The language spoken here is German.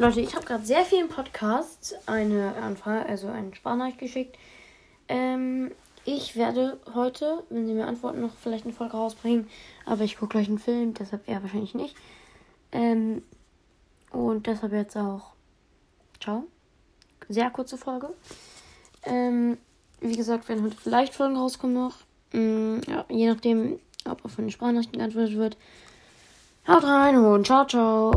Leute, ich habe gerade sehr vielen Podcasts eine Anfrage, also einen Sprachnachricht geschickt. Ähm, ich werde heute, wenn sie mir antworten, noch vielleicht eine Folge rausbringen. Aber ich gucke gleich einen Film, deshalb eher wahrscheinlich nicht. Ähm, und deshalb jetzt auch. Ciao. Sehr kurze Folge. Ähm, wie gesagt, werden heute vielleicht Folgen rauskommen noch. Ähm, ja, je nachdem, ob auf von den Sprachnachrichten geantwortet wird. Haut rein und ciao, ciao.